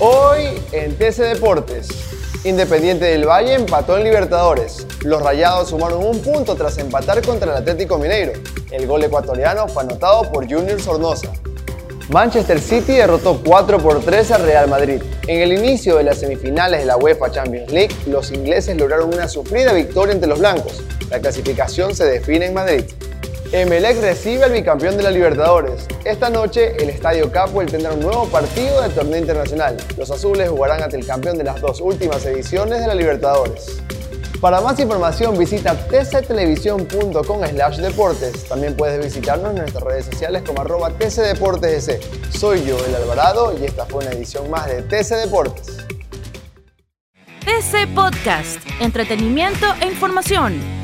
Hoy en TC Deportes, Independiente del Valle empató en Libertadores. Los Rayados sumaron un punto tras empatar contra el Atlético Mineiro. El gol ecuatoriano fue anotado por Junior Sornosa. Manchester City derrotó 4 por 3 al Real Madrid. En el inicio de las semifinales de la UEFA Champions League, los ingleses lograron una sufrida victoria entre los blancos. La clasificación se define en Madrid. Emelec recibe al bicampeón de la Libertadores. Esta noche el Estadio Capuel tendrá un nuevo partido del torneo internacional. Los azules jugarán ante el campeón de las dos últimas ediciones de la Libertadores. Para más información visita tctelevisión.com slash deportes. También puedes visitarnos en nuestras redes sociales como arroba tcdeportesc. Soy yo, el Alvarado, y esta fue una edición más de TC Deportes. TC Podcast, entretenimiento e información